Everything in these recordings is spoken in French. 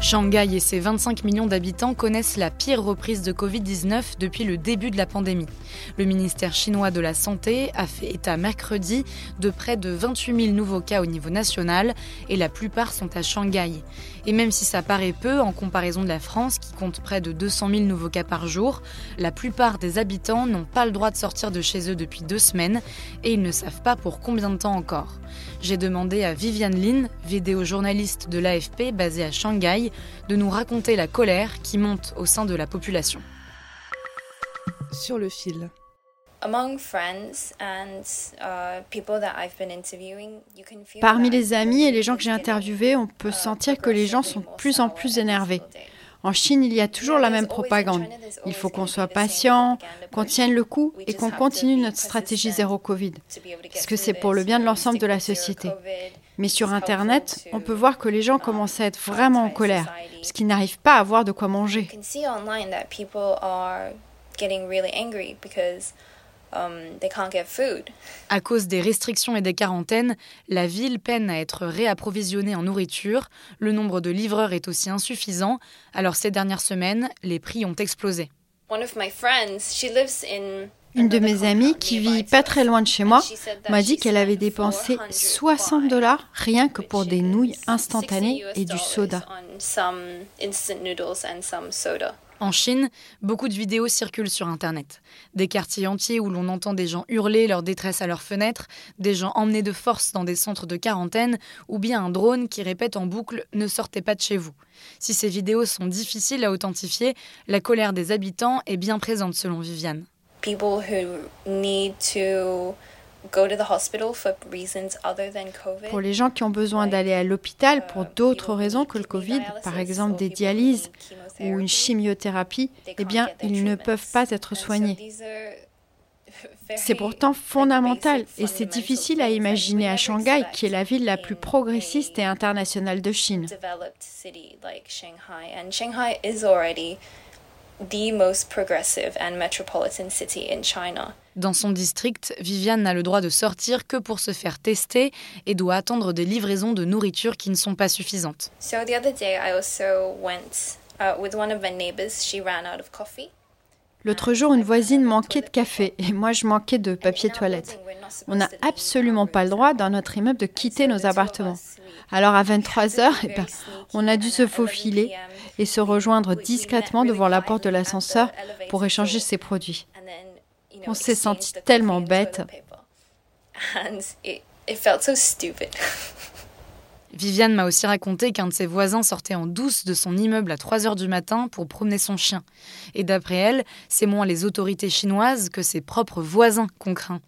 Shanghai et ses 25 millions d'habitants connaissent la pire reprise de Covid-19 depuis le début de la pandémie. Le ministère chinois de la Santé a fait état mercredi de près de 28 000 nouveaux cas au niveau national et la plupart sont à Shanghai. Et même si ça paraît peu en comparaison de la France qui compte près de 200 000 nouveaux cas par jour, la plupart des habitants n'ont pas le droit de sortir de chez eux depuis deux semaines et ils ne savent pas pour combien de temps encore. J'ai demandé à Viviane Lin, vidéojournaliste de l'AFP basée à Shanghai, de nous raconter la colère qui monte au sein de la population. Sur le fil. Parmi les amis et les gens que j'ai interviewés, on peut sentir que les gens sont de plus en plus énervés. En Chine, il y a toujours la même propagande. Il faut qu'on soit patient, qu'on tienne le coup et qu'on continue notre stratégie zéro Covid. Parce que c'est pour le bien de l'ensemble de la société. Mais sur Internet, on peut voir que les gens commencent à être vraiment en colère, parce qu'ils n'arrivent pas à avoir de quoi manger. À cause des restrictions et des quarantaines, la ville peine à être réapprovisionnée en nourriture, le nombre de livreurs est aussi insuffisant, alors ces dernières semaines, les prix ont explosé. Une de mes amies, qui vit pas très loin de chez moi, m'a dit qu'elle avait dépensé 60 dollars rien que pour des nouilles instantanées et du soda. En Chine, beaucoup de vidéos circulent sur Internet. Des quartiers entiers où l'on entend des gens hurler leur détresse à leurs fenêtres, des gens emmenés de force dans des centres de quarantaine, ou bien un drone qui répète en boucle Ne sortez pas de chez vous. Si ces vidéos sont difficiles à authentifier, la colère des habitants est bien présente selon Viviane. Pour les gens qui ont besoin d'aller à l'hôpital pour d'autres raisons que le Covid, par exemple des dialyses ou une chimiothérapie, eh bien, ils ne peuvent pas être soignés. C'est pourtant fondamental et c'est difficile à imaginer à Shanghai, qui est la ville la plus progressiste et internationale de Chine. Dans son district, Viviane n'a le droit de sortir que pour se faire tester et doit attendre des livraisons de nourriture qui ne sont pas suffisantes. L'autre jour, une voisine manquait de café et moi je manquais de papier toilette. On n'a absolument pas le droit dans notre immeuble de quitter nos appartements. Alors à 23 heures, eh ben, on a dû se faufiler et se rejoindre discrètement devant la porte de l'ascenseur pour échanger ses produits. On s'est senti tellement bête. Viviane m'a aussi raconté qu'un de ses voisins sortait en douce de son immeuble à 3 heures du matin pour promener son chien. Et d'après elle, c'est moins les autorités chinoises que ses propres voisins qu'on craint.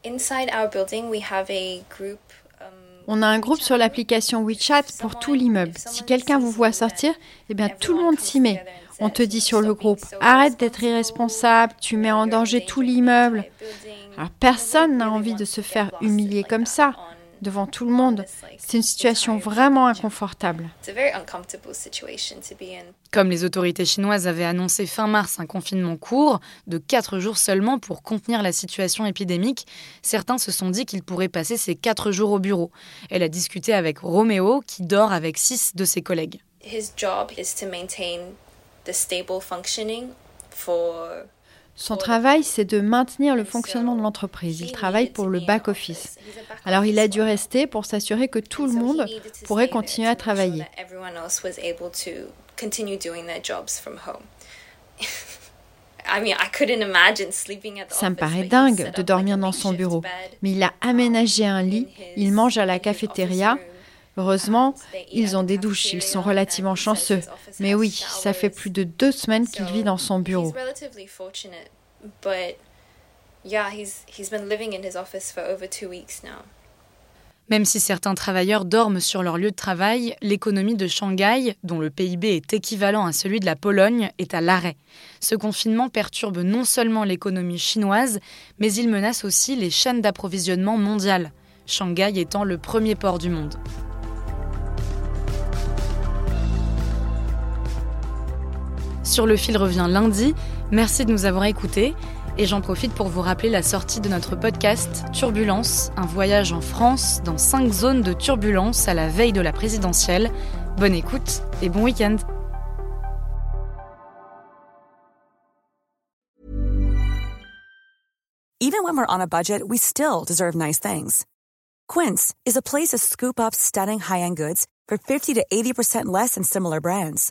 On a un groupe sur l'application WeChat pour tout l'immeuble. Si quelqu'un vous voit sortir, eh bien tout le monde s'y met. On te dit sur le groupe arrête d'être irresponsable, tu mets en danger tout l'immeuble. Alors personne n'a envie de se faire humilier comme ça devant tout le monde. C'est une situation vraiment inconfortable. Comme les autorités chinoises avaient annoncé fin mars un confinement court de 4 jours seulement pour contenir la situation épidémique, certains se sont dit qu'ils pourraient passer ces 4 jours au bureau. Elle a discuté avec Roméo qui dort avec 6 de ses collègues. Son travail, c'est de maintenir le fonctionnement de l'entreprise. Il travaille pour le back-office. Alors il a dû rester pour s'assurer que tout le monde pourrait continuer à travailler. Ça me paraît dingue de dormir dans son bureau, mais il a aménagé un lit, il mange à la cafétéria, Heureusement, ils ont des douches, ils sont relativement chanceux. Mais oui, ça fait plus de deux semaines qu'il vit dans son bureau. Même si certains travailleurs dorment sur leur lieu de travail, l'économie de Shanghai, dont le PIB est équivalent à celui de la Pologne, est à l'arrêt. Ce confinement perturbe non seulement l'économie chinoise, mais il menace aussi les chaînes d'approvisionnement mondiales, Shanghai étant le premier port du monde. Sur le fil revient lundi. Merci de nous avoir écoutés. Et j'en profite pour vous rappeler la sortie de notre podcast Turbulence, un voyage en France dans cinq zones de turbulence à la veille de la présidentielle. Bonne écoute et bon week-end. Even when we're on a budget, we still deserve nice things. Quince is a place to scoop up stunning high-end goods for 50 to 80% less than similar brands.